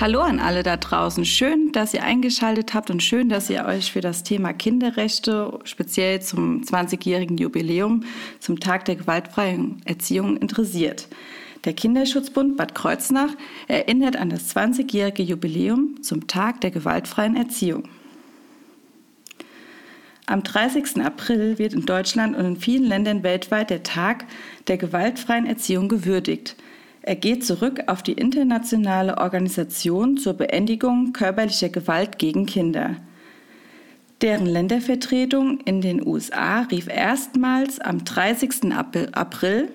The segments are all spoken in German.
Hallo an alle da draußen. Schön, dass ihr eingeschaltet habt und schön, dass ihr euch für das Thema Kinderrechte, speziell zum 20-jährigen Jubiläum zum Tag der gewaltfreien Erziehung interessiert. Der Kinderschutzbund Bad Kreuznach erinnert an das 20-jährige Jubiläum zum Tag der gewaltfreien Erziehung. Am 30. April wird in Deutschland und in vielen Ländern weltweit der Tag der gewaltfreien Erziehung gewürdigt. Er geht zurück auf die internationale Organisation zur Beendigung körperlicher Gewalt gegen Kinder. Deren Ländervertretung in den USA rief erstmals am 30. April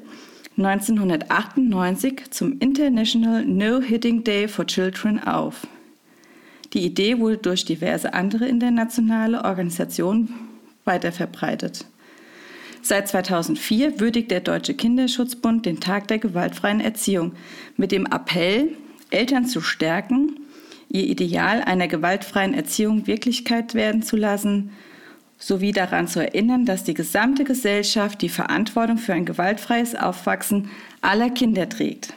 1998 zum International No Hitting Day for Children auf. Die Idee wurde durch diverse andere internationale Organisationen weiterverbreitet. Seit 2004 würdigt der Deutsche Kinderschutzbund den Tag der gewaltfreien Erziehung mit dem Appell, Eltern zu stärken, ihr Ideal einer gewaltfreien Erziehung Wirklichkeit werden zu lassen, sowie daran zu erinnern, dass die gesamte Gesellschaft die Verantwortung für ein gewaltfreies Aufwachsen aller Kinder trägt.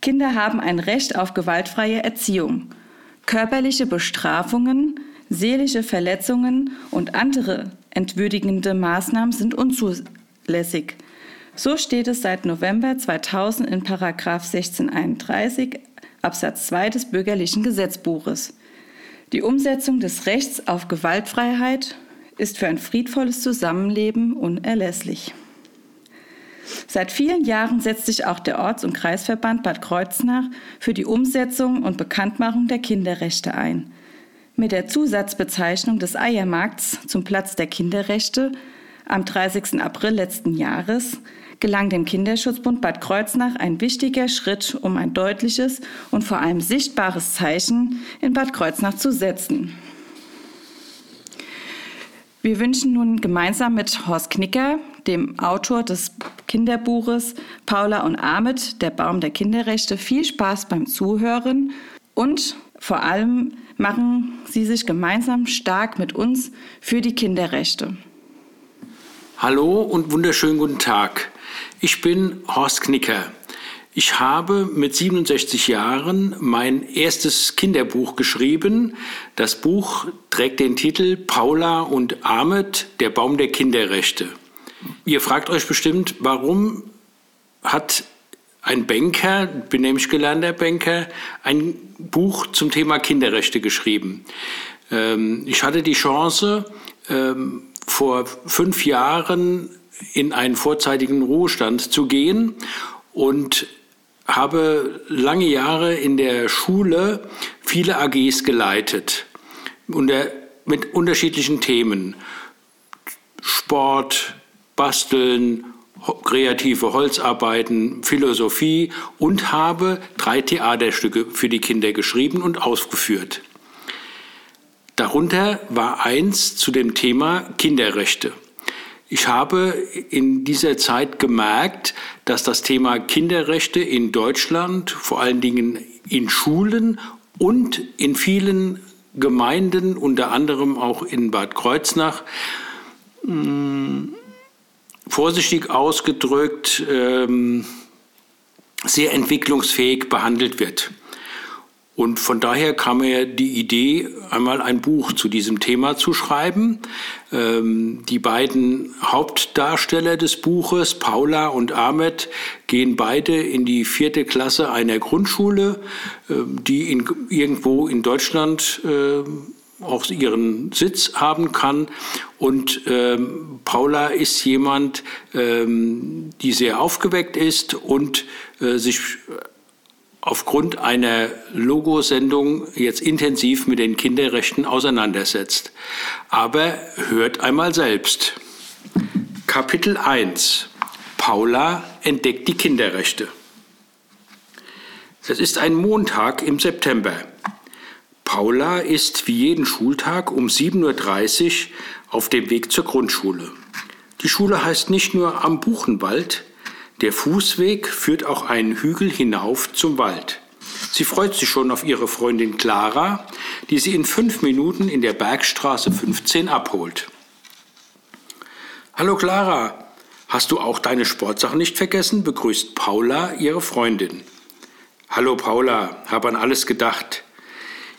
Kinder haben ein Recht auf gewaltfreie Erziehung. Körperliche Bestrafungen, seelische Verletzungen und andere entwürdigende Maßnahmen sind unzulässig. So steht es seit November 2000 in Paragraf 1631 Absatz 2 des bürgerlichen Gesetzbuches. Die Umsetzung des Rechts auf Gewaltfreiheit ist für ein friedvolles Zusammenleben unerlässlich. Seit vielen Jahren setzt sich auch der Orts- und Kreisverband Bad Kreuznach für die Umsetzung und Bekanntmachung der Kinderrechte ein. Mit der Zusatzbezeichnung des Eiermarkts zum Platz der Kinderrechte am 30. April letzten Jahres gelang dem Kinderschutzbund Bad Kreuznach ein wichtiger Schritt, um ein deutliches und vor allem sichtbares Zeichen in Bad Kreuznach zu setzen. Wir wünschen nun gemeinsam mit Horst Knicker, dem Autor des Kinderbuches Paula und Ahmed, der Baum der Kinderrechte, viel Spaß beim Zuhören und vor allem machen Sie sich gemeinsam stark mit uns für die Kinderrechte. Hallo und wunderschönen guten Tag. Ich bin Horst Knicker. Ich habe mit 67 Jahren mein erstes Kinderbuch geschrieben. Das Buch trägt den Titel Paula und Ahmed, der Baum der Kinderrechte. Ihr fragt euch bestimmt, warum hat ein Banker, bin nämlich gelernter Banker, ein Buch zum Thema Kinderrechte geschrieben. Ähm, ich hatte die Chance, ähm, vor fünf Jahren in einen vorzeitigen Ruhestand zu gehen und habe lange Jahre in der Schule viele AGs geleitet mit unterschiedlichen Themen. Sport, Basteln, kreative Holzarbeiten, Philosophie und habe drei Theaterstücke für die Kinder geschrieben und ausgeführt. Darunter war eins zu dem Thema Kinderrechte. Ich habe in dieser Zeit gemerkt, dass das Thema Kinderrechte in Deutschland, vor allen Dingen in Schulen und in vielen Gemeinden, unter anderem auch in Bad Kreuznach, hm, vorsichtig ausgedrückt ähm, sehr entwicklungsfähig behandelt wird. Und von daher kam mir die Idee, einmal ein Buch zu diesem Thema zu schreiben. Ähm, die beiden Hauptdarsteller des Buches, Paula und Ahmed, gehen beide in die vierte Klasse einer Grundschule, äh, die in, irgendwo in Deutschland äh, auch ihren Sitz haben kann. Und ähm, Paula ist jemand, ähm, die sehr aufgeweckt ist und äh, sich aufgrund einer Logosendung jetzt intensiv mit den Kinderrechten auseinandersetzt. Aber hört einmal selbst. Kapitel 1. Paula entdeckt die Kinderrechte. Es ist ein Montag im September. Paula ist wie jeden Schultag um 7.30 Uhr auf dem Weg zur Grundschule. Die Schule heißt nicht nur am Buchenwald, der Fußweg führt auch einen Hügel hinauf zum Wald. Sie freut sich schon auf ihre Freundin Clara, die sie in fünf Minuten in der Bergstraße 15 abholt. Hallo Clara, hast du auch deine Sportsachen nicht vergessen? begrüßt Paula ihre Freundin. Hallo Paula, habe an alles gedacht.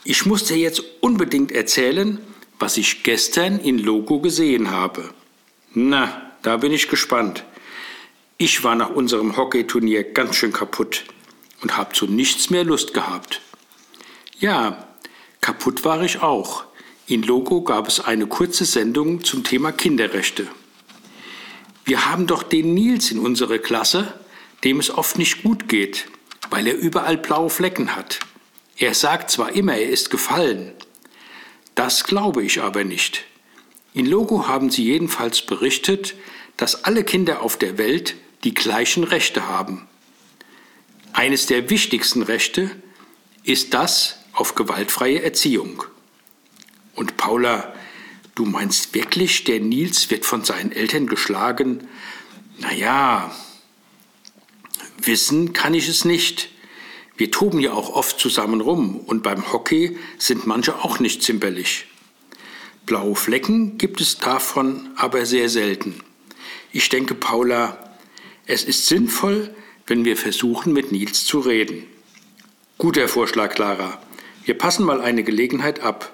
Ich muss dir jetzt unbedingt erzählen, was ich gestern in Logo gesehen habe. Na, da bin ich gespannt. Ich war nach unserem Hockeyturnier ganz schön kaputt und habe zu nichts mehr Lust gehabt. Ja, kaputt war ich auch. In Logo gab es eine kurze Sendung zum Thema Kinderrechte. Wir haben doch den Nils in unserer Klasse, dem es oft nicht gut geht, weil er überall blaue Flecken hat. Er sagt zwar immer, er ist gefallen. Das glaube ich aber nicht. In Logo haben sie jedenfalls berichtet, dass alle Kinder auf der Welt die gleichen Rechte haben. Eines der wichtigsten Rechte ist das auf gewaltfreie Erziehung. Und Paula, du meinst wirklich, der Nils wird von seinen Eltern geschlagen? Naja, wissen kann ich es nicht. Wir toben ja auch oft zusammen rum und beim Hockey sind manche auch nicht zimperlich. Blaue Flecken gibt es davon aber sehr selten. Ich denke, Paula, es ist sinnvoll, wenn wir versuchen, mit Nils zu reden. Guter Vorschlag, Clara. Wir passen mal eine Gelegenheit ab.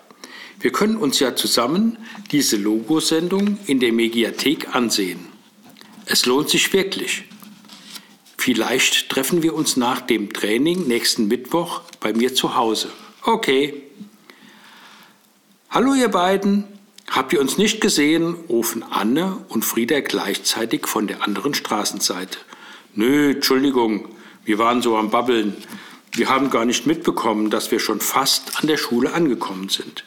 Wir können uns ja zusammen diese Logosendung in der Mediathek ansehen. Es lohnt sich wirklich. Vielleicht treffen wir uns nach dem Training nächsten Mittwoch bei mir zu Hause. Okay. Hallo ihr beiden. Habt ihr uns nicht gesehen? rufen Anne und Frieda gleichzeitig von der anderen Straßenseite. Nö, Entschuldigung, wir waren so am Babbeln. Wir haben gar nicht mitbekommen, dass wir schon fast an der Schule angekommen sind.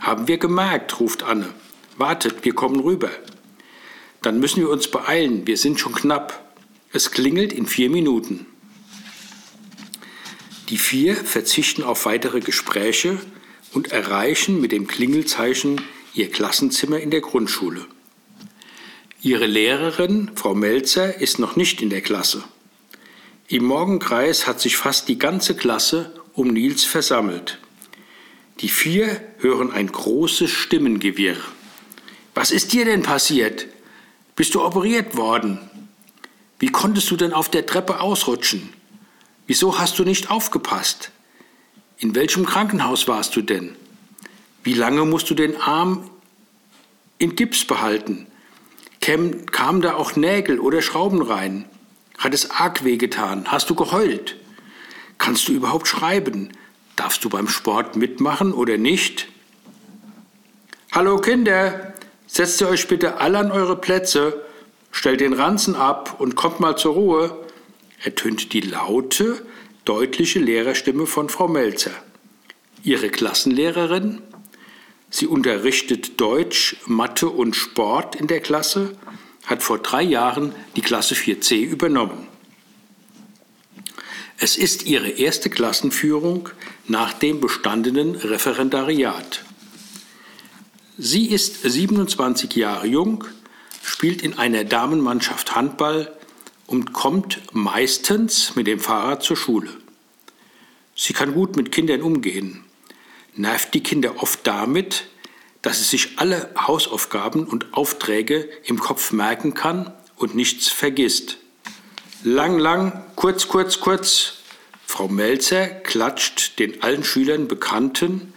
Haben wir gemerkt, ruft Anne. Wartet, wir kommen rüber. Dann müssen wir uns beeilen, wir sind schon knapp. Es klingelt in vier Minuten. Die vier verzichten auf weitere Gespräche und erreichen mit dem Klingelzeichen ihr Klassenzimmer in der Grundschule. Ihre Lehrerin, Frau Melzer, ist noch nicht in der Klasse. Im Morgenkreis hat sich fast die ganze Klasse um Nils versammelt. Die vier hören ein großes Stimmengewirr. Was ist dir denn passiert? Bist du operiert worden? Wie konntest du denn auf der Treppe ausrutschen? Wieso hast du nicht aufgepasst? In welchem Krankenhaus warst du denn? Wie lange musst du den Arm in Gips behalten? Käm, kamen da auch Nägel oder Schrauben rein? Hat es arg wehgetan? Hast du geheult? Kannst du überhaupt schreiben? Darfst du beim Sport mitmachen oder nicht? Hallo Kinder, setzt ihr euch bitte alle an eure Plätze, stellt den Ranzen ab und kommt mal zur Ruhe, ertönt die laute, deutliche Lehrerstimme von Frau Melzer. Ihre Klassenlehrerin Sie unterrichtet Deutsch, Mathe und Sport in der Klasse, hat vor drei Jahren die Klasse 4c übernommen. Es ist ihre erste Klassenführung nach dem bestandenen Referendariat. Sie ist 27 Jahre jung, spielt in einer Damenmannschaft Handball und kommt meistens mit dem Fahrrad zur Schule. Sie kann gut mit Kindern umgehen nervt die Kinder oft damit, dass sie sich alle Hausaufgaben und Aufträge im Kopf merken kann und nichts vergisst. Lang, lang, kurz, kurz, kurz. Frau Melzer klatscht den allen Schülern Bekannten.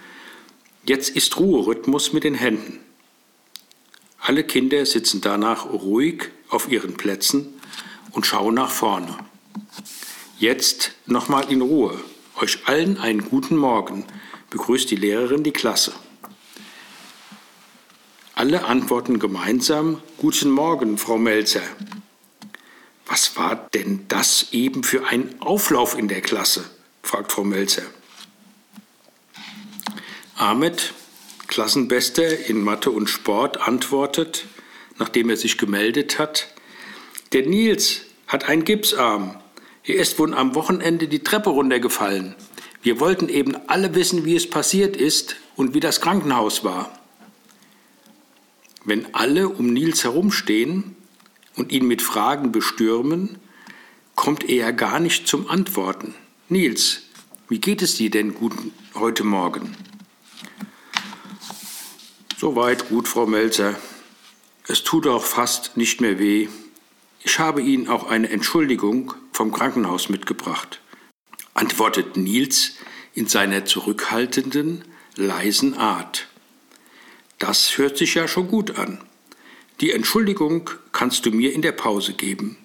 Jetzt ist Ruherhythmus mit den Händen. Alle Kinder sitzen danach ruhig auf ihren Plätzen und schauen nach vorne. Jetzt nochmal in Ruhe. Euch allen einen guten Morgen begrüßt die Lehrerin die Klasse. Alle antworten gemeinsam Guten Morgen, Frau Melzer. Was war denn das eben für ein Auflauf in der Klasse? fragt Frau Melzer. Ahmed, Klassenbester in Mathe und Sport, antwortet, nachdem er sich gemeldet hat, der Nils hat einen Gipsarm. Er ist wohl am Wochenende die Treppe runtergefallen. Wir wollten eben alle wissen, wie es passiert ist und wie das Krankenhaus war. Wenn alle um Nils herumstehen und ihn mit Fragen bestürmen, kommt er gar nicht zum Antworten. Nils, wie geht es dir denn gut heute Morgen? Soweit gut, Frau Melzer. Es tut auch fast nicht mehr weh. Ich habe Ihnen auch eine Entschuldigung vom Krankenhaus mitgebracht. antwortet Nils in seiner zurückhaltenden, leisen Art. Das hört sich ja schon gut an. Die Entschuldigung kannst du mir in der Pause geben.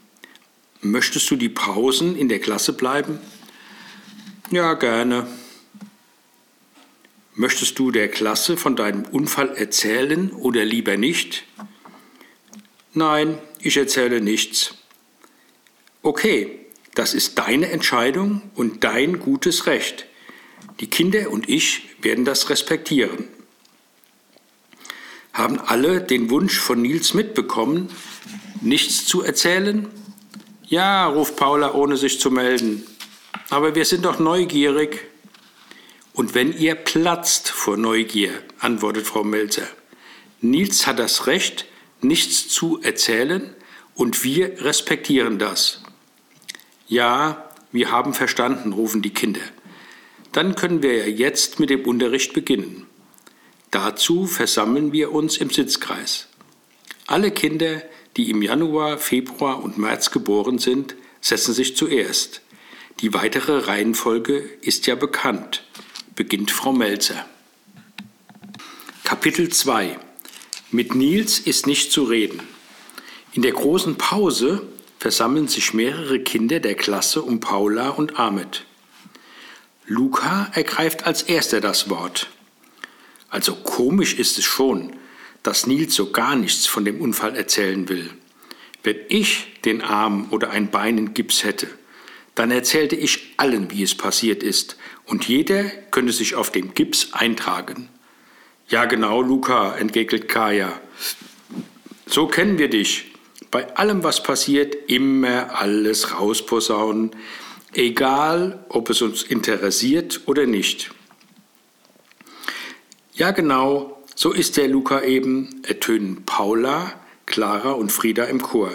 Möchtest du die Pausen in der Klasse bleiben? Ja, gerne. Möchtest du der Klasse von deinem Unfall erzählen oder lieber nicht? Nein, ich erzähle nichts. Okay, das ist deine Entscheidung und dein gutes Recht. Die Kinder und ich werden das respektieren. Haben alle den Wunsch von Nils mitbekommen, nichts zu erzählen? Ja, ruft Paula, ohne sich zu melden. Aber wir sind doch neugierig. Und wenn ihr platzt vor Neugier, antwortet Frau Melzer. Nils hat das Recht, nichts zu erzählen und wir respektieren das. Ja, wir haben verstanden, rufen die Kinder. Dann können wir ja jetzt mit dem Unterricht beginnen. Dazu versammeln wir uns im Sitzkreis. Alle Kinder, die im Januar, Februar und März geboren sind, setzen sich zuerst. Die weitere Reihenfolge ist ja bekannt, beginnt Frau Melzer. Kapitel 2 Mit Nils ist nicht zu reden. In der großen Pause versammeln sich mehrere Kinder der Klasse um Paula und Ahmed. Luca ergreift als erster das Wort. Also komisch ist es schon, dass Nils so gar nichts von dem Unfall erzählen will. Wenn ich den Arm oder ein Bein in Gips hätte, dann erzählte ich allen, wie es passiert ist, und jeder könnte sich auf dem Gips eintragen. Ja genau, Luca, entgegnet Kaya. So kennen wir dich bei allem, was passiert, immer alles rausposaunen, egal ob es uns interessiert oder nicht. Ja, genau, so ist der Luca eben, ertönen Paula, Clara und Frieda im Chor.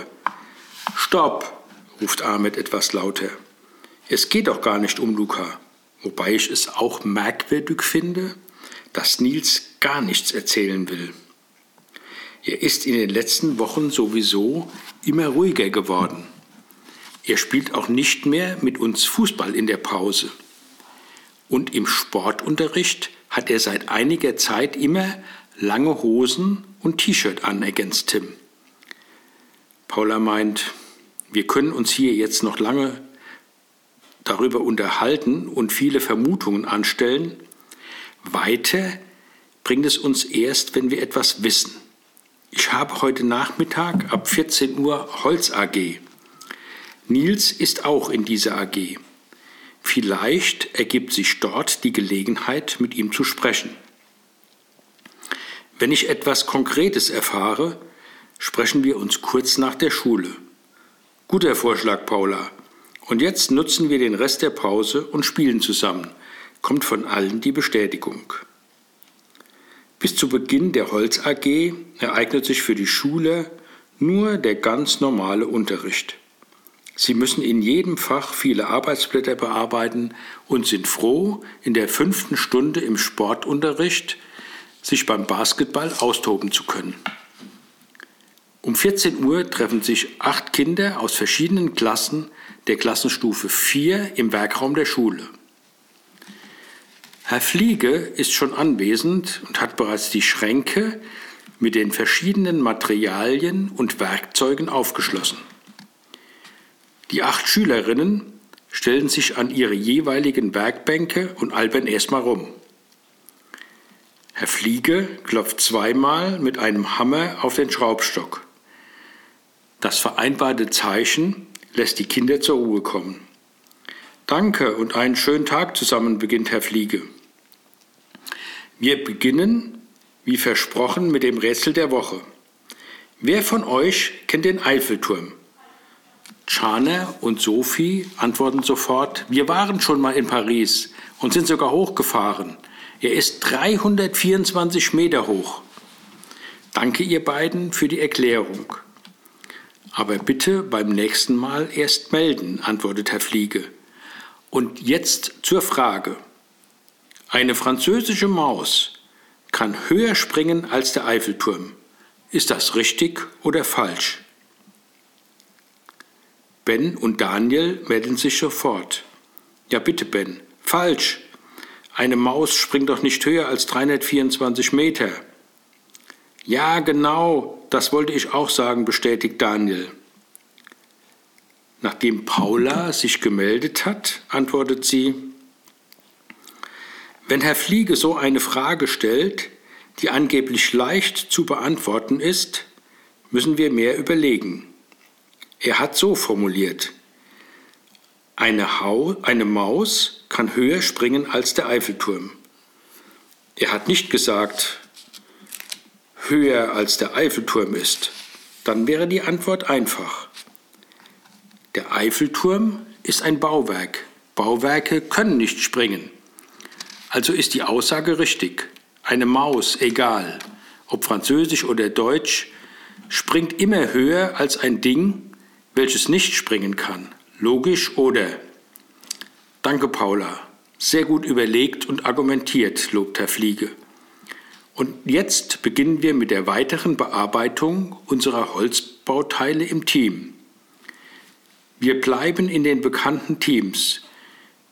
Stopp, ruft Ahmed etwas lauter. Es geht doch gar nicht um Luca, wobei ich es auch merkwürdig finde, dass Nils gar nichts erzählen will. Er ist in den letzten Wochen sowieso immer ruhiger geworden. Er spielt auch nicht mehr mit uns Fußball in der Pause. Und im Sportunterricht hat er seit einiger Zeit immer lange Hosen und T-Shirt an, ergänzt Tim. Paula meint, wir können uns hier jetzt noch lange darüber unterhalten und viele Vermutungen anstellen. Weiter bringt es uns erst, wenn wir etwas wissen. Ich habe heute Nachmittag ab 14 Uhr Holz AG. Nils ist auch in dieser AG. Vielleicht ergibt sich dort die Gelegenheit, mit ihm zu sprechen. Wenn ich etwas Konkretes erfahre, sprechen wir uns kurz nach der Schule. Guter Vorschlag, Paula. Und jetzt nutzen wir den Rest der Pause und spielen zusammen. Kommt von allen die Bestätigung. Bis zu Beginn der Holz AG ereignet sich für die Schule nur der ganz normale Unterricht. Sie müssen in jedem Fach viele Arbeitsblätter bearbeiten und sind froh, in der fünften Stunde im Sportunterricht sich beim Basketball austoben zu können. Um 14 Uhr treffen sich acht Kinder aus verschiedenen Klassen der Klassenstufe 4 im Werkraum der Schule. Herr Fliege ist schon anwesend und hat bereits die Schränke mit den verschiedenen Materialien und Werkzeugen aufgeschlossen. Die acht Schülerinnen stellen sich an ihre jeweiligen Werkbänke und albern erstmal rum. Herr Fliege klopft zweimal mit einem Hammer auf den Schraubstock. Das vereinbarte Zeichen lässt die Kinder zur Ruhe kommen. Danke und einen schönen Tag zusammen, beginnt Herr Fliege. Wir beginnen, wie versprochen, mit dem Rätsel der Woche. Wer von euch kennt den Eiffelturm? Chana und Sophie antworten sofort, wir waren schon mal in Paris und sind sogar hochgefahren. Er ist 324 Meter hoch. Danke ihr beiden für die Erklärung. Aber bitte beim nächsten Mal erst melden, antwortet Herr Fliege. Und jetzt zur Frage. Eine französische Maus kann höher springen als der Eiffelturm. Ist das richtig oder falsch? Ben und Daniel melden sich sofort. Ja bitte, Ben. Falsch. Eine Maus springt doch nicht höher als 324 Meter. Ja, genau, das wollte ich auch sagen, bestätigt Daniel. Nachdem Paula sich gemeldet hat, antwortet sie, wenn Herr Fliege so eine Frage stellt, die angeblich leicht zu beantworten ist, müssen wir mehr überlegen. Er hat so formuliert, eine, Hau eine Maus kann höher springen als der Eiffelturm. Er hat nicht gesagt, höher als der Eiffelturm ist. Dann wäre die Antwort einfach. Der Eiffelturm ist ein Bauwerk. Bauwerke können nicht springen. Also ist die Aussage richtig. Eine Maus, egal, ob französisch oder deutsch, springt immer höher als ein Ding, welches nicht springen kann. Logisch oder? Danke, Paula. Sehr gut überlegt und argumentiert, lobt Herr Fliege. Und jetzt beginnen wir mit der weiteren Bearbeitung unserer Holzbauteile im Team. Wir bleiben in den bekannten Teams.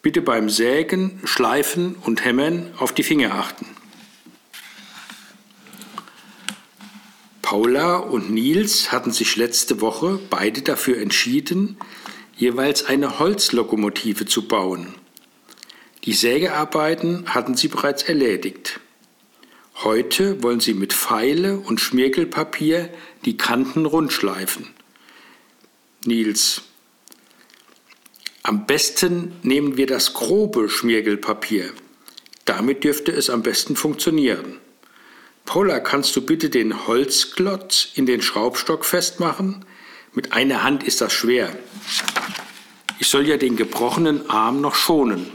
Bitte beim Sägen, Schleifen und Hämmern auf die Finger achten. Paula und Nils hatten sich letzte Woche beide dafür entschieden, jeweils eine Holzlokomotive zu bauen. Die Sägearbeiten hatten sie bereits erledigt. Heute wollen sie mit Pfeile und Schmirgelpapier die Kanten rundschleifen. Nils. Am besten nehmen wir das grobe Schmirgelpapier. Damit dürfte es am besten funktionieren. Paula, kannst du bitte den Holzklotz in den Schraubstock festmachen? Mit einer Hand ist das schwer. Ich soll ja den gebrochenen Arm noch schonen.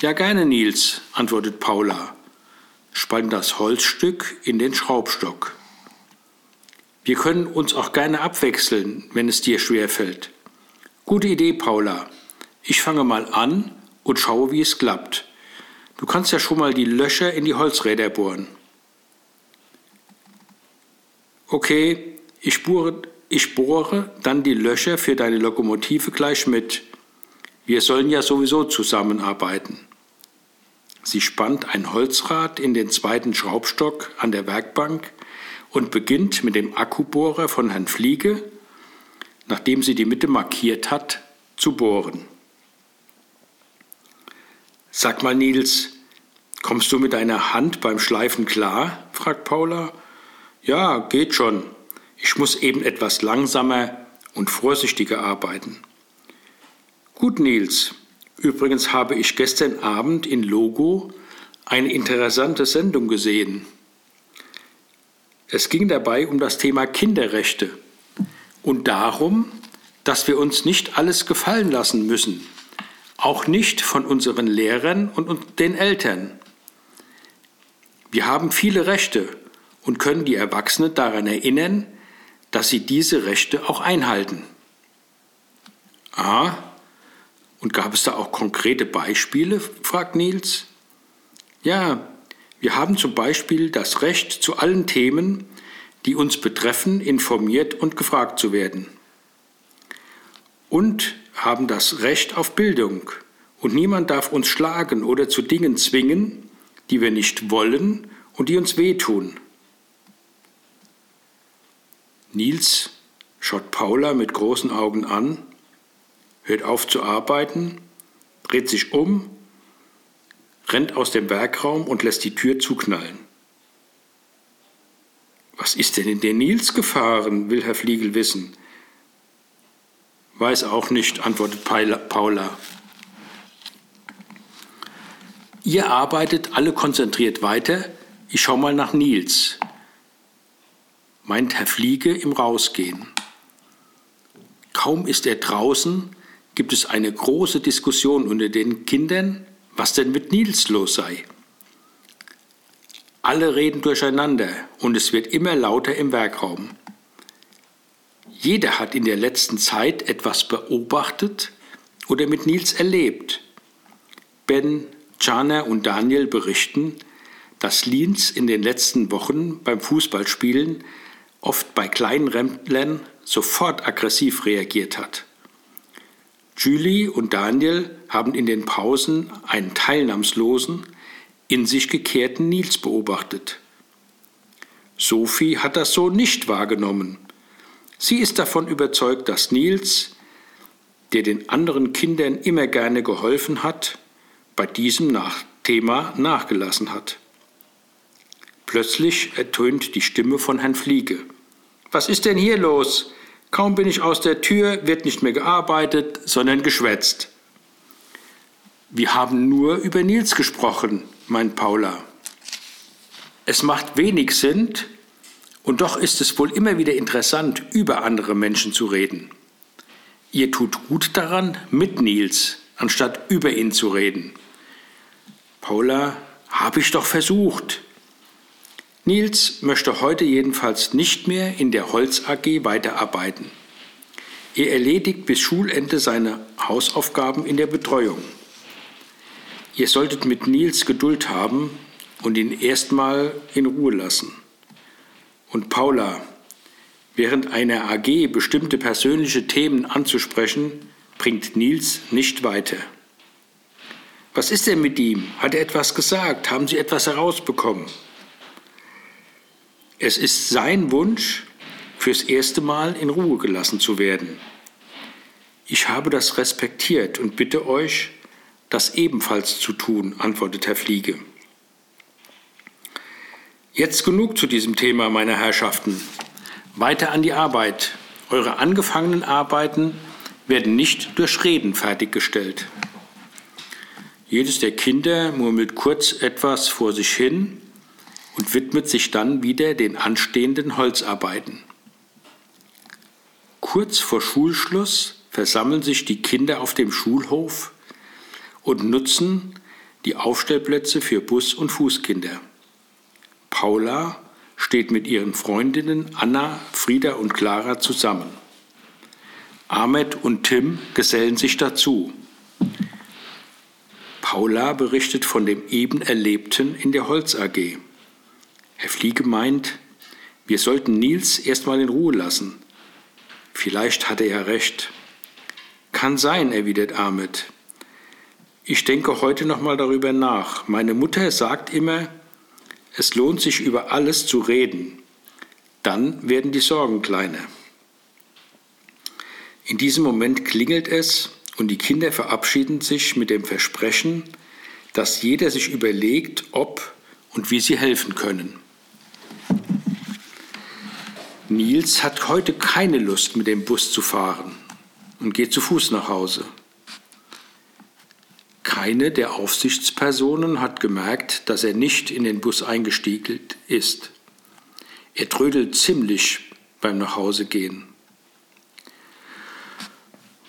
Ja, gerne, Nils, antwortet Paula, spannt das Holzstück in den Schraubstock. Wir können uns auch gerne abwechseln, wenn es dir schwerfällt. Gute Idee, Paula. Ich fange mal an und schaue, wie es klappt. Du kannst ja schon mal die Löcher in die Holzräder bohren. Okay, ich bohre, ich bohre dann die Löcher für deine Lokomotive gleich mit. Wir sollen ja sowieso zusammenarbeiten. Sie spannt ein Holzrad in den zweiten Schraubstock an der Werkbank und beginnt mit dem Akkubohrer von Herrn Fliege, nachdem sie die Mitte markiert hat, zu bohren. Sag mal, Nils, kommst du mit deiner Hand beim Schleifen klar? fragt Paula. Ja, geht schon. Ich muss eben etwas langsamer und vorsichtiger arbeiten. Gut, Nils. Übrigens habe ich gestern Abend in Logo eine interessante Sendung gesehen. Es ging dabei um das Thema Kinderrechte und darum, dass wir uns nicht alles gefallen lassen müssen auch nicht von unseren Lehrern und den Eltern. Wir haben viele Rechte und können die Erwachsenen daran erinnern, dass sie diese Rechte auch einhalten. Ah, und gab es da auch konkrete Beispiele? fragt Nils. Ja, wir haben zum Beispiel das Recht zu allen Themen, die uns betreffen, informiert und gefragt zu werden. Und haben das Recht auf Bildung und niemand darf uns schlagen oder zu Dingen zwingen, die wir nicht wollen und die uns wehtun. Nils schaut Paula mit großen Augen an, hört auf zu arbeiten, dreht sich um, rennt aus dem Werkraum und lässt die Tür zuknallen. Was ist denn in den Nils gefahren, will Herr Fliegel wissen. Weiß auch nicht, antwortet Paula. Ihr arbeitet alle konzentriert weiter. Ich schau mal nach Nils, meint Herr Fliege im Rausgehen. Kaum ist er draußen, gibt es eine große Diskussion unter den Kindern, was denn mit Nils los sei. Alle reden durcheinander und es wird immer lauter im Werkraum. Jeder hat in der letzten Zeit etwas beobachtet oder mit Nils erlebt. Ben, Jana und Daniel berichten, dass Lienz in den letzten Wochen beim Fußballspielen oft bei kleinen Remptlern sofort aggressiv reagiert hat. Julie und Daniel haben in den Pausen einen teilnahmslosen, in sich gekehrten Nils beobachtet. Sophie hat das so nicht wahrgenommen. Sie ist davon überzeugt, dass Nils, der den anderen Kindern immer gerne geholfen hat, bei diesem Nach Thema nachgelassen hat. Plötzlich ertönt die Stimme von Herrn Fliege. Was ist denn hier los? Kaum bin ich aus der Tür, wird nicht mehr gearbeitet, sondern geschwätzt. Wir haben nur über Nils gesprochen, meint Paula. Es macht wenig Sinn, und doch ist es wohl immer wieder interessant, über andere Menschen zu reden. Ihr tut gut daran, mit Nils, anstatt über ihn zu reden. Paula, habe ich doch versucht. Nils möchte heute jedenfalls nicht mehr in der Holz AG weiterarbeiten. Er erledigt bis Schulende seine Hausaufgaben in der Betreuung. Ihr solltet mit Nils Geduld haben und ihn erstmal in Ruhe lassen. Und Paula, während einer AG bestimmte persönliche Themen anzusprechen, bringt Nils nicht weiter. Was ist denn mit ihm? Hat er etwas gesagt? Haben Sie etwas herausbekommen? Es ist sein Wunsch, fürs erste Mal in Ruhe gelassen zu werden. Ich habe das respektiert und bitte euch, das ebenfalls zu tun, antwortet Herr Fliege. Jetzt genug zu diesem Thema, meine Herrschaften. Weiter an die Arbeit. Eure angefangenen Arbeiten werden nicht durch Reden fertiggestellt. Jedes der Kinder murmelt kurz etwas vor sich hin und widmet sich dann wieder den anstehenden Holzarbeiten. Kurz vor Schulschluss versammeln sich die Kinder auf dem Schulhof und nutzen die Aufstellplätze für Bus- und Fußkinder. Paula steht mit ihren Freundinnen Anna, Frieda und Clara zusammen. Ahmed und Tim gesellen sich dazu. Paula berichtet von dem eben Erlebten in der Holz AG. Herr Fliege meint, wir sollten Nils erstmal in Ruhe lassen. Vielleicht hatte er recht. Kann sein, erwidert Ahmed. Ich denke heute noch mal darüber nach. Meine Mutter sagt immer, es lohnt sich über alles zu reden. Dann werden die Sorgen kleiner. In diesem Moment klingelt es und die Kinder verabschieden sich mit dem Versprechen, dass jeder sich überlegt, ob und wie sie helfen können. Nils hat heute keine Lust, mit dem Bus zu fahren und geht zu Fuß nach Hause. Keine der Aufsichtspersonen hat gemerkt, dass er nicht in den Bus eingestiegen ist. Er trödelt ziemlich beim Nachhausegehen.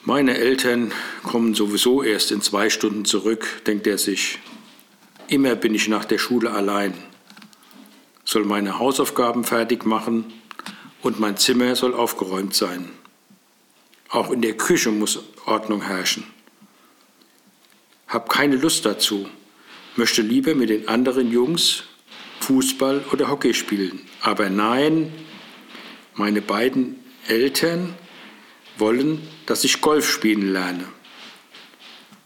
Meine Eltern kommen sowieso erst in zwei Stunden zurück, denkt er sich. Immer bin ich nach der Schule allein. Soll meine Hausaufgaben fertig machen und mein Zimmer soll aufgeräumt sein. Auch in der Küche muss Ordnung herrschen. Hab keine Lust dazu, möchte lieber mit den anderen Jungs Fußball oder Hockey spielen. Aber nein, meine beiden Eltern wollen, dass ich Golf spielen lerne.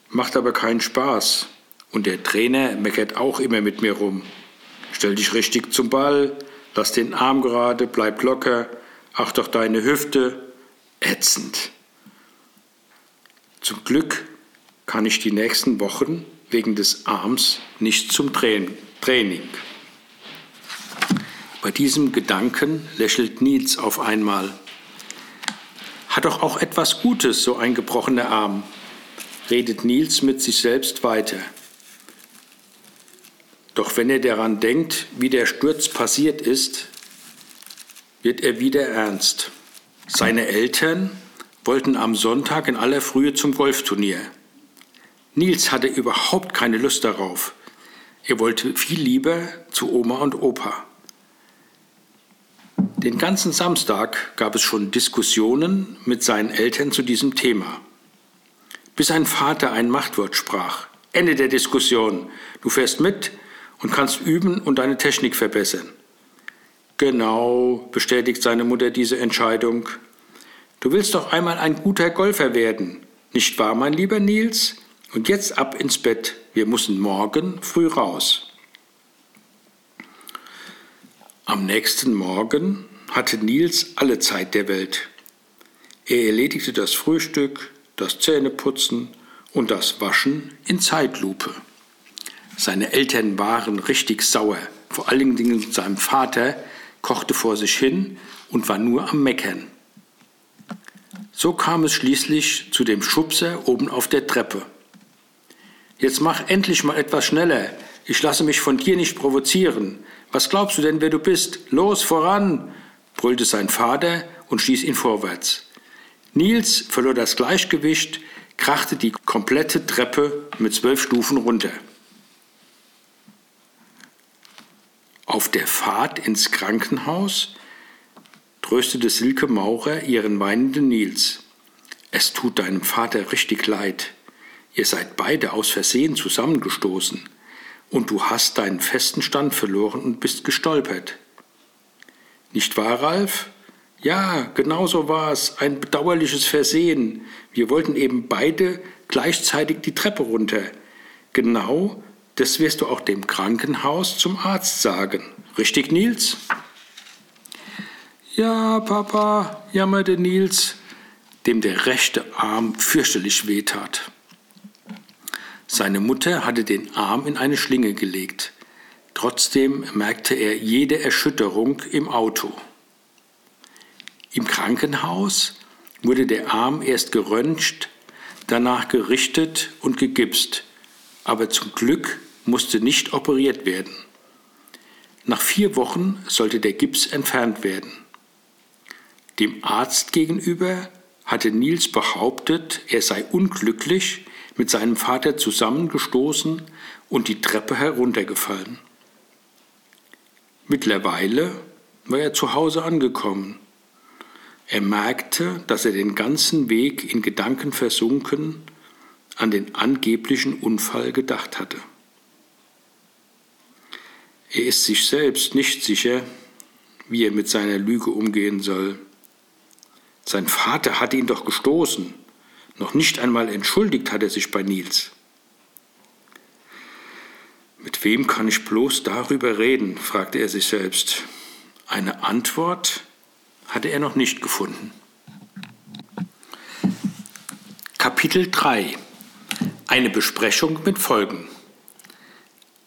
Macht aber keinen Spaß. Und der Trainer meckert auch immer mit mir rum. Stell dich richtig zum Ball, lass den Arm gerade, bleib locker, acht auf deine Hüfte. Ätzend. Zum Glück kann ich die nächsten Wochen wegen des Arms nicht zum Training. Bei diesem Gedanken lächelt Nils auf einmal. Hat doch auch etwas Gutes, so ein gebrochener Arm, redet Nils mit sich selbst weiter. Doch wenn er daran denkt, wie der Sturz passiert ist, wird er wieder ernst. Seine Eltern wollten am Sonntag in aller Frühe zum Golfturnier. Nils hatte überhaupt keine Lust darauf. Er wollte viel lieber zu Oma und Opa. Den ganzen Samstag gab es schon Diskussionen mit seinen Eltern zu diesem Thema. Bis sein Vater ein Machtwort sprach. Ende der Diskussion. Du fährst mit, und kannst üben und deine Technik verbessern. Genau, bestätigt seine Mutter diese Entscheidung. Du willst doch einmal ein guter Golfer werden. Nicht wahr, mein lieber Nils? Und jetzt ab ins Bett. Wir müssen morgen früh raus. Am nächsten Morgen hatte Nils alle Zeit der Welt. Er erledigte das Frühstück, das Zähneputzen und das Waschen in Zeitlupe. Seine Eltern waren richtig sauer, vor allen Dingen sein Vater kochte vor sich hin und war nur am Meckern. So kam es schließlich zu dem Schubser oben auf der Treppe. Jetzt mach endlich mal etwas schneller. Ich lasse mich von dir nicht provozieren. Was glaubst du denn, wer du bist? Los, voran! brüllte sein Vater und stieß ihn vorwärts. Nils verlor das Gleichgewicht, krachte die komplette Treppe mit zwölf Stufen runter. Auf der Fahrt ins Krankenhaus tröstete Silke Maurer ihren weinenden Nils. Es tut deinem Vater richtig leid. Ihr seid beide aus Versehen zusammengestoßen und du hast deinen festen Stand verloren und bist gestolpert. Nicht wahr, Ralf? Ja, genau so war es. Ein bedauerliches Versehen. Wir wollten eben beide gleichzeitig die Treppe runter. Genau das wirst du auch dem Krankenhaus zum Arzt sagen. Richtig, Nils? Ja, Papa, jammerte Nils, dem der rechte Arm fürchterlich wehtat. Seine Mutter hatte den Arm in eine Schlinge gelegt. Trotzdem merkte er jede Erschütterung im Auto. Im Krankenhaus wurde der Arm erst geröntgt, danach gerichtet und gegipst, aber zum Glück musste nicht operiert werden. Nach vier Wochen sollte der Gips entfernt werden. Dem Arzt gegenüber hatte Nils behauptet, er sei unglücklich, mit seinem Vater zusammengestoßen und die Treppe heruntergefallen. Mittlerweile war er zu Hause angekommen. Er merkte, dass er den ganzen Weg in Gedanken versunken an den angeblichen Unfall gedacht hatte. Er ist sich selbst nicht sicher, wie er mit seiner Lüge umgehen soll. Sein Vater hatte ihn doch gestoßen. Noch nicht einmal entschuldigt hat er sich bei Nils. Mit wem kann ich bloß darüber reden? fragte er sich selbst. Eine Antwort hatte er noch nicht gefunden. Kapitel 3 Eine Besprechung mit Folgen.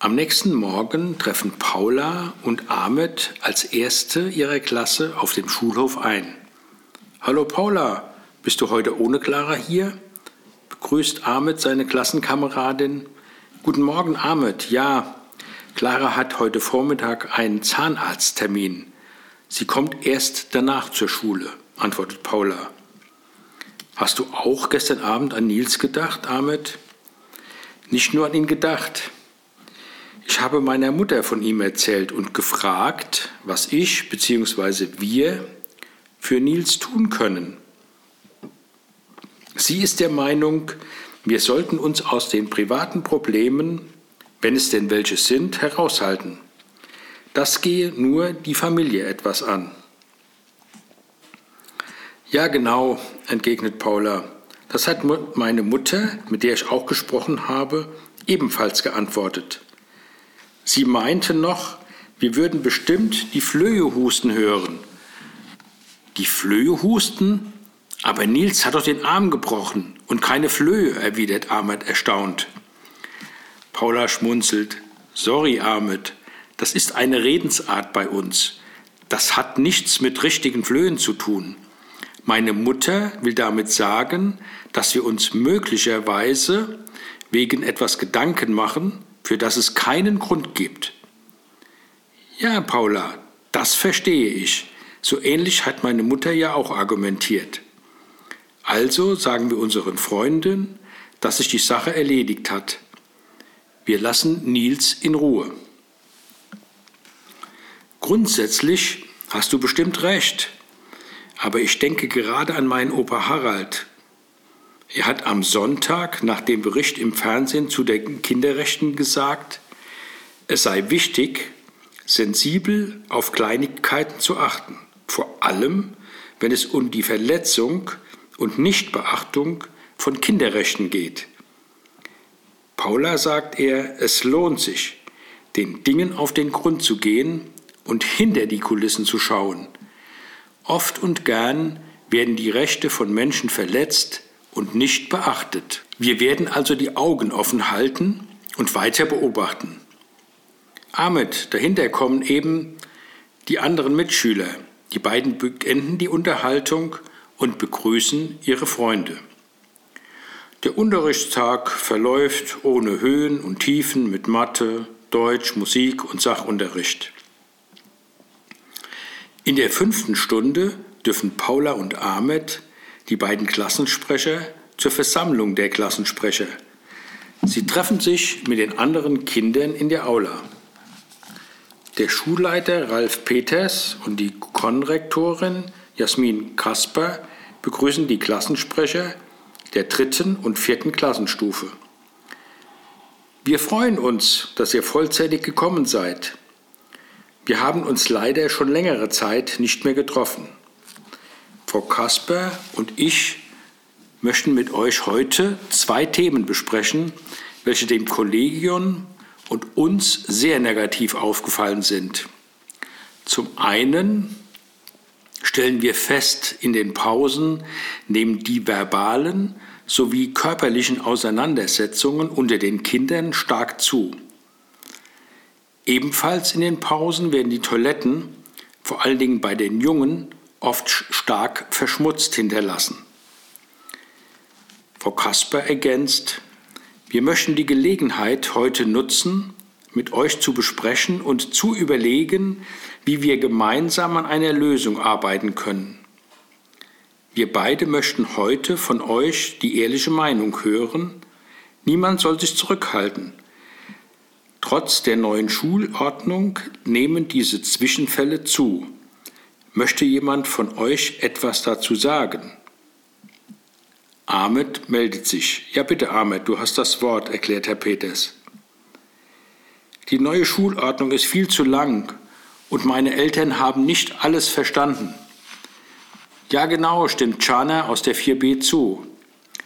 Am nächsten Morgen treffen Paula und Ahmed als erste ihrer Klasse auf dem Schulhof ein. Hallo Paula, bist du heute ohne Clara hier? Begrüßt Ahmed seine Klassenkameradin. Guten Morgen, Ahmed. Ja, Clara hat heute Vormittag einen Zahnarzttermin. Sie kommt erst danach zur Schule, antwortet Paula. Hast du auch gestern Abend an Nils gedacht, Ahmed? Nicht nur an ihn gedacht. Ich habe meiner Mutter von ihm erzählt und gefragt, was ich bzw. wir für Nils tun können. Sie ist der Meinung, wir sollten uns aus den privaten Problemen, wenn es denn welche sind, heraushalten. Das gehe nur die Familie etwas an. Ja, genau, entgegnet Paula. Das hat meine Mutter, mit der ich auch gesprochen habe, ebenfalls geantwortet. Sie meinte noch, wir würden bestimmt die Flöhe husten hören. Die Flöhe husten? Aber Nils hat doch den Arm gebrochen und keine Flöhe, erwidert Ahmed erstaunt. Paula schmunzelt. Sorry, Ahmed, das ist eine Redensart bei uns. Das hat nichts mit richtigen Flöhen zu tun. Meine Mutter will damit sagen, dass wir uns möglicherweise wegen etwas Gedanken machen, für das es keinen Grund gibt. Ja, Paula, das verstehe ich. So ähnlich hat meine Mutter ja auch argumentiert. Also sagen wir unseren Freunden, dass sich die Sache erledigt hat. Wir lassen Nils in Ruhe. Grundsätzlich hast du bestimmt recht, aber ich denke gerade an meinen Opa Harald. Er hat am Sonntag nach dem Bericht im Fernsehen zu den Kinderrechten gesagt, es sei wichtig, sensibel auf Kleinigkeiten zu achten, vor allem wenn es um die Verletzung und Nichtbeachtung von Kinderrechten geht. Paula sagt er, es lohnt sich, den Dingen auf den Grund zu gehen und hinter die Kulissen zu schauen. Oft und gern werden die Rechte von Menschen verletzt und nicht beachtet. Wir werden also die Augen offen halten und weiter beobachten. Ahmed, dahinter kommen eben die anderen Mitschüler. Die beiden beenden die Unterhaltung und begrüßen ihre Freunde. Der Unterrichtstag verläuft ohne Höhen und Tiefen mit Mathe, Deutsch, Musik und Sachunterricht. In der fünften Stunde dürfen Paula und Ahmed, die beiden Klassensprecher, zur Versammlung der Klassensprecher. Sie treffen sich mit den anderen Kindern in der Aula. Der Schulleiter Ralf Peters und die Konrektorin Jasmin Kasper begrüßen die Klassensprecher der dritten und vierten Klassenstufe. Wir freuen uns, dass ihr vollzeitig gekommen seid. Wir haben uns leider schon längere Zeit nicht mehr getroffen. Frau Kasper und ich möchten mit euch heute zwei Themen besprechen, welche dem Kollegium und uns sehr negativ aufgefallen sind. Zum einen stellen wir fest, in den Pausen nehmen die verbalen sowie körperlichen Auseinandersetzungen unter den Kindern stark zu. Ebenfalls in den Pausen werden die Toiletten, vor allen Dingen bei den Jungen, oft stark verschmutzt hinterlassen. Frau Kasper ergänzt, wir möchten die Gelegenheit heute nutzen, mit euch zu besprechen und zu überlegen, wie wir gemeinsam an einer Lösung arbeiten können. Wir beide möchten heute von euch die ehrliche Meinung hören. Niemand soll sich zurückhalten. Trotz der neuen Schulordnung nehmen diese Zwischenfälle zu. Möchte jemand von euch etwas dazu sagen? Ahmed meldet sich. Ja bitte, Ahmed, du hast das Wort, erklärt Herr Peters. Die neue Schulordnung ist viel zu lang und meine Eltern haben nicht alles verstanden. Ja genau, stimmt Chana aus der 4b zu.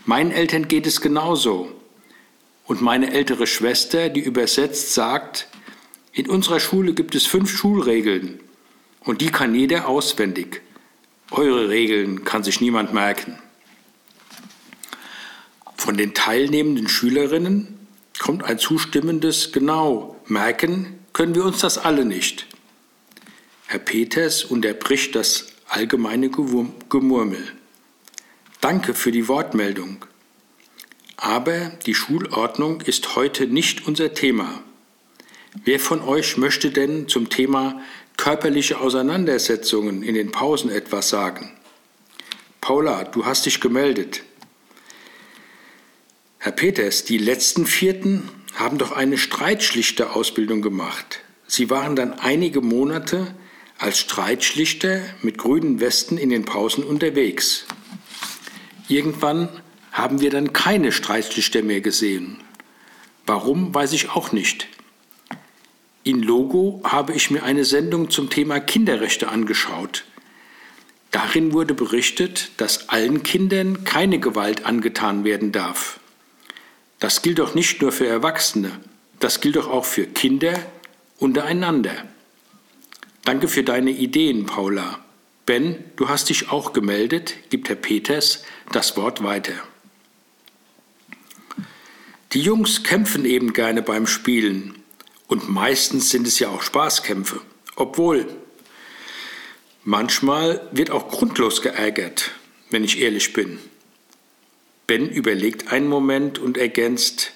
Meinen Eltern geht es genauso. Und meine ältere Schwester, die übersetzt, sagt, in unserer Schule gibt es fünf Schulregeln und die kann jeder auswendig. Eure Regeln kann sich niemand merken. Von den teilnehmenden Schülerinnen kommt ein zustimmendes Genau. Merken können wir uns das alle nicht. Herr Peters unterbricht das allgemeine Gemurmel. Danke für die Wortmeldung. Aber die Schulordnung ist heute nicht unser Thema. Wer von euch möchte denn zum Thema körperliche Auseinandersetzungen in den Pausen etwas sagen? Paula, du hast dich gemeldet. Herr Peters, die letzten Vierten haben doch eine Streitschlichterausbildung gemacht. Sie waren dann einige Monate als Streitschlichter mit grünen Westen in den Pausen unterwegs. Irgendwann haben wir dann keine Streitschlichter mehr gesehen. Warum, weiß ich auch nicht. In Logo habe ich mir eine Sendung zum Thema Kinderrechte angeschaut. Darin wurde berichtet, dass allen Kindern keine Gewalt angetan werden darf. Das gilt doch nicht nur für Erwachsene, das gilt doch auch für Kinder untereinander. Danke für deine Ideen, Paula. Ben, du hast dich auch gemeldet, gibt Herr Peters das Wort weiter. Die Jungs kämpfen eben gerne beim Spielen und meistens sind es ja auch Spaßkämpfe. Obwohl, manchmal wird auch grundlos geärgert, wenn ich ehrlich bin. Ben überlegt einen Moment und ergänzt,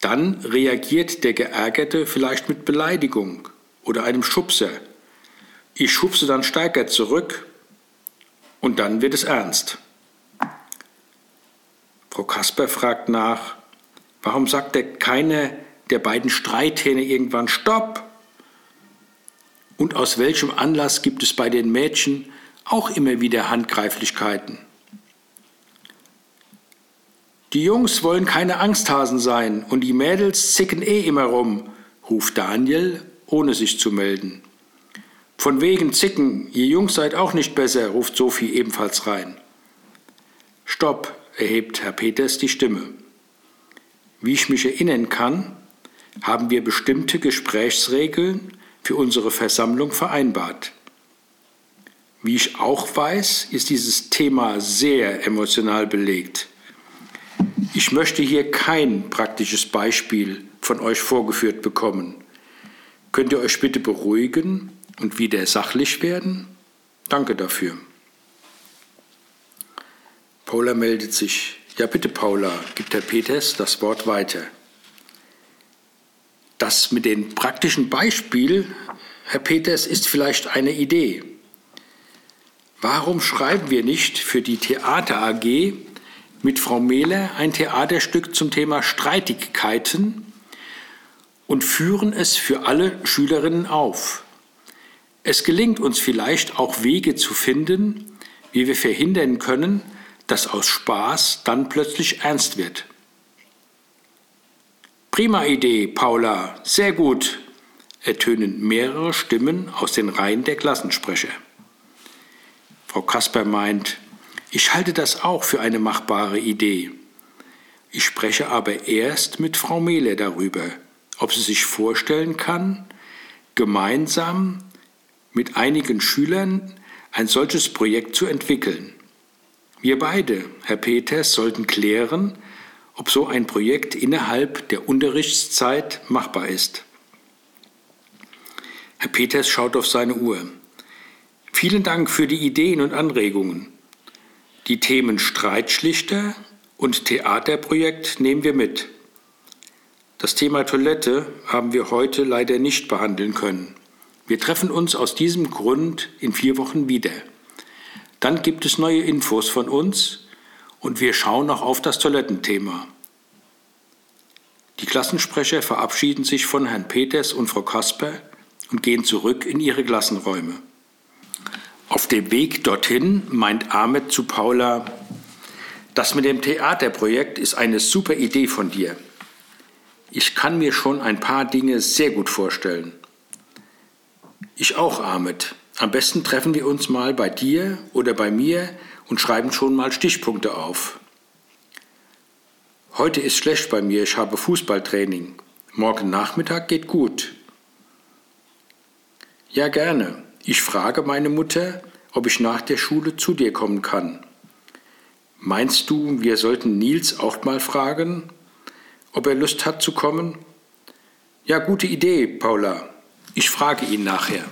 dann reagiert der Geärgerte vielleicht mit Beleidigung oder einem Schubser. Ich schubse dann stärker zurück und dann wird es ernst. Frau Kasper fragt nach, warum sagt der keine der beiden Streithähne irgendwann Stopp? Und aus welchem Anlass gibt es bei den Mädchen auch immer wieder Handgreiflichkeiten? Die Jungs wollen keine Angsthasen sein und die Mädels zicken eh immer rum, ruft Daniel, ohne sich zu melden. Von wegen Zicken, ihr Jungs seid auch nicht besser, ruft Sophie ebenfalls rein. Stopp, erhebt Herr Peters die Stimme. Wie ich mich erinnern kann, haben wir bestimmte Gesprächsregeln für unsere Versammlung vereinbart. Wie ich auch weiß, ist dieses Thema sehr emotional belegt. Ich möchte hier kein praktisches Beispiel von euch vorgeführt bekommen. Könnt ihr euch bitte beruhigen und wieder sachlich werden? Danke dafür. Paula meldet sich. Ja, bitte, Paula, gibt Herr Peters das Wort weiter. Das mit dem praktischen Beispiel, Herr Peters, ist vielleicht eine Idee. Warum schreiben wir nicht für die Theater AG mit Frau Mehler ein Theaterstück zum Thema Streitigkeiten und führen es für alle Schülerinnen auf? Es gelingt uns vielleicht auch Wege zu finden, wie wir verhindern können, dass aus Spaß dann plötzlich ernst wird. Prima Idee, Paula, sehr gut, ertönen mehrere Stimmen aus den Reihen der Klassensprecher. Frau Kasper meint, ich halte das auch für eine machbare Idee. Ich spreche aber erst mit Frau Mehle darüber, ob sie sich vorstellen kann, gemeinsam mit einigen Schülern ein solches Projekt zu entwickeln. Wir beide, Herr Peters, sollten klären, ob so ein Projekt innerhalb der Unterrichtszeit machbar ist. Herr Peters schaut auf seine Uhr. Vielen Dank für die Ideen und Anregungen. Die Themen Streitschlichter und Theaterprojekt nehmen wir mit. Das Thema Toilette haben wir heute leider nicht behandeln können. Wir treffen uns aus diesem Grund in vier Wochen wieder. Dann gibt es neue Infos von uns und wir schauen noch auf das Toilettenthema. Die Klassensprecher verabschieden sich von Herrn Peters und Frau Kasper und gehen zurück in ihre Klassenräume. Auf dem Weg dorthin meint Ahmed zu Paula, das mit dem Theaterprojekt ist eine super Idee von dir. Ich kann mir schon ein paar Dinge sehr gut vorstellen. Ich auch, Ahmed. Am besten treffen wir uns mal bei dir oder bei mir und schreiben schon mal Stichpunkte auf. Heute ist schlecht bei mir, ich habe Fußballtraining. Morgen Nachmittag geht gut. Ja, gerne. Ich frage meine Mutter, ob ich nach der Schule zu dir kommen kann. Meinst du, wir sollten Nils auch mal fragen, ob er Lust hat zu kommen? Ja, gute Idee, Paula. Ich frage ihn nachher.